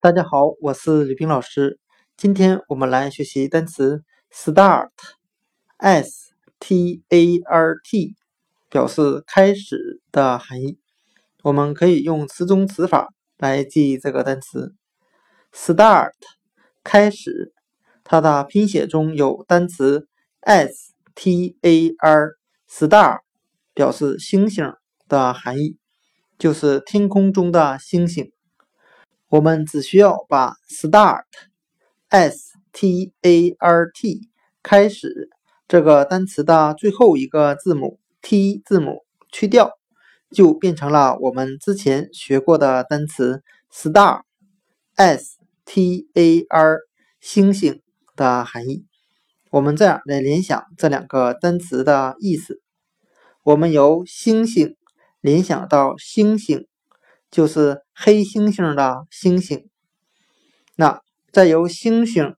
大家好，我是吕冰老师。今天我们来学习单词 start，s t a r t，表示开始的含义。我们可以用词中词法来记忆这个单词 start，开始。它的拼写中有单词 s t a r，star，表示星星的含义，就是天空中的星星。我们只需要把 start，s t a r t，开始这个单词的最后一个字母 t 字母去掉，就变成了我们之前学过的单词 star，s t a r，星星。的含义，我们这样来联想这两个单词的意思。我们由星星联想到星星，就是黑猩猩的星星。那再由星星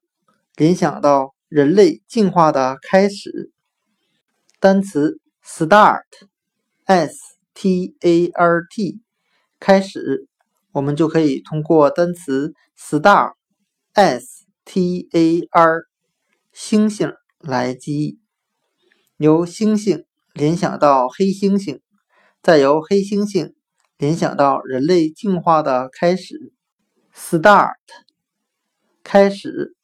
联想到人类进化的开始，单词 start，s t a r t，开始，我们就可以通过单词 star，s。T A R，星星来记忆，由星星联想到黑猩猩，再由黑猩猩联想到人类进化的开始，Start，开始。